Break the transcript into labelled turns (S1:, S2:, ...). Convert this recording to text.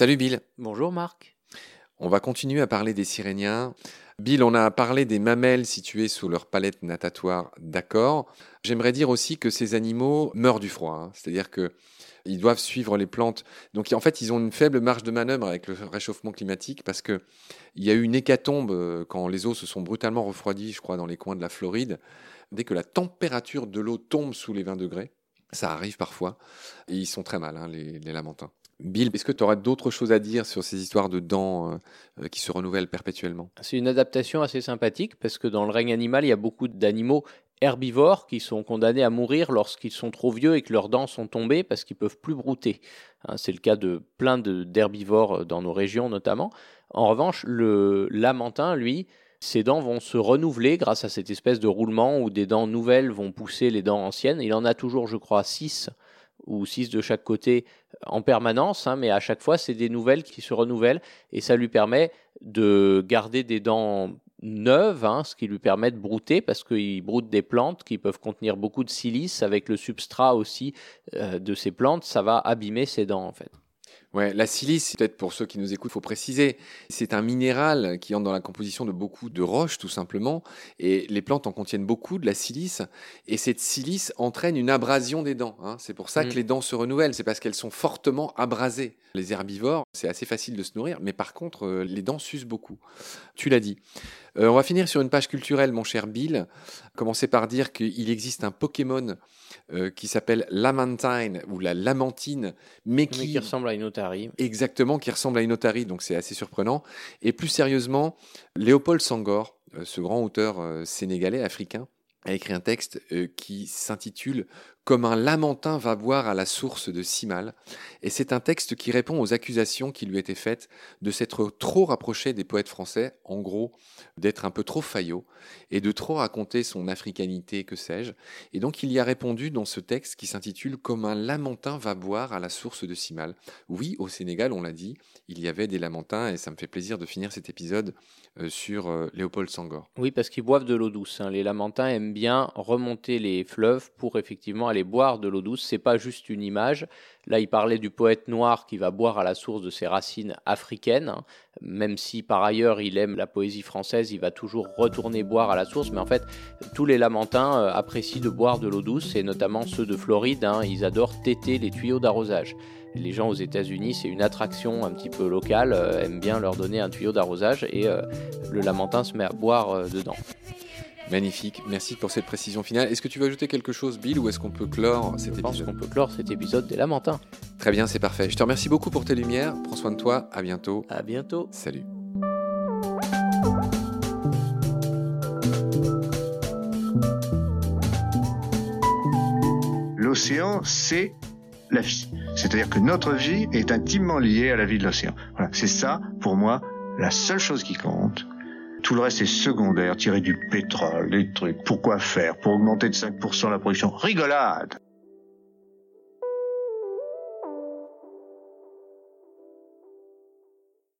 S1: Salut Bill.
S2: Bonjour Marc.
S1: On va continuer à parler des siréniens. Bill, on a parlé des mamelles situées sous leur palette natatoire, d'accord. J'aimerais dire aussi que ces animaux meurent du froid, hein. c'est-à-dire que ils doivent suivre les plantes. Donc en fait, ils ont une faible marge de manœuvre avec le réchauffement climatique parce que il y a eu une hécatombe euh, quand les eaux se sont brutalement refroidies, je crois, dans les coins de la Floride. Dès que la température de l'eau tombe sous les 20 degrés, ça arrive parfois, et ils sont très mal, hein, les, les lamentins. Bill, est-ce que tu auras d'autres choses à dire sur ces histoires de dents euh, euh, qui se renouvellent perpétuellement?
S2: C'est une adaptation assez sympathique parce que dans le règne animal, il y a beaucoup d'animaux herbivores qui sont condamnés à mourir lorsqu'ils sont trop vieux et que leurs dents sont tombées parce qu'ils peuvent plus brouter. Hein, c'est le cas de plein d'herbivores dans nos régions notamment. En revanche, le lamentin, lui, ses dents vont se renouveler grâce à cette espèce de roulement où des dents nouvelles vont pousser les dents anciennes. Il en a toujours, je crois, six ou six de chaque côté en permanence, hein, mais à chaque fois, c'est des nouvelles qui se renouvellent et ça lui permet de garder des dents neuves, hein, ce qui lui permet de brouter parce qu'il broute des plantes qui peuvent contenir beaucoup de silice avec le substrat aussi euh, de ces plantes, ça va abîmer ses dents en fait.
S1: Ouais, la silice, peut-être pour ceux qui nous écoutent, faut préciser, c'est un minéral qui entre dans la composition de beaucoup de roches, tout simplement, et les plantes en contiennent beaucoup de la silice, et cette silice entraîne une abrasion des dents. Hein. C'est pour ça que mm. les dents se renouvellent, c'est parce qu'elles sont fortement abrasées. Les herbivores, c'est assez facile de se nourrir, mais par contre, euh, les dents s'usent beaucoup. Tu l'as dit. Euh, on va finir sur une page culturelle, mon cher Bill. Commencer par dire qu'il existe un Pokémon euh, qui s'appelle Lamantine ou la Lamantine, mais qui,
S2: ressemble à une
S1: Exactement, qui ressemble à une otarie, donc c'est assez surprenant. Et plus sérieusement, Léopold Sangor, euh, ce grand auteur sénégalais, africain, a écrit un texte qui s'intitule comme un lamentin va boire à la source de Simal, et c'est un texte qui répond aux accusations qui lui étaient faites de s'être trop rapproché des poètes français, en gros, d'être un peu trop faillot, et de trop raconter son africanité, que sais-je. Et donc il y a répondu dans ce texte qui s'intitule Comme un lamentin va boire à la source de Simal. Oui, au Sénégal, on l'a dit, il y avait des lamentins, et ça me fait plaisir de finir cet épisode euh, sur euh, Léopold Sangor.
S2: Oui, parce qu'ils boivent de l'eau douce. Hein. Les lamentins aiment bien remonter les fleuves pour effectivement aller boire de l'eau douce. C'est pas juste une image. Là, il parlait du poète noir qui va boire à la source de ses racines africaines. Hein. Même si par ailleurs il aime la poésie française, il va toujours retourner boire à la source. Mais en fait, tous les lamentins euh, apprécient de boire de l'eau douce, et notamment ceux de Floride. Hein. Ils adorent téter les tuyaux d'arrosage. Les gens aux États-Unis, c'est une attraction un petit peu locale, euh, aiment bien leur donner un tuyau d'arrosage et euh, le lamentin se met à boire dedans.
S1: Magnifique, merci pour cette précision finale. Est-ce que tu veux ajouter quelque chose, Bill, ou est-ce qu'on peut clore cet
S2: épisode Je pense qu'on peut clore cet épisode des Lamentins.
S1: Très bien, c'est parfait. Je te remercie beaucoup pour tes lumières. Prends soin de toi. À bientôt.
S2: À bientôt.
S1: Salut.
S3: L'océan, c'est la vie. C'est-à-dire que notre vie est intimement liée à la vie de l'océan. Voilà, c'est ça, pour moi, la seule chose qui compte. Tout le reste est secondaire, tirer du pétrole, des trucs. Pourquoi faire? Pour augmenter de 5% la production. Rigolade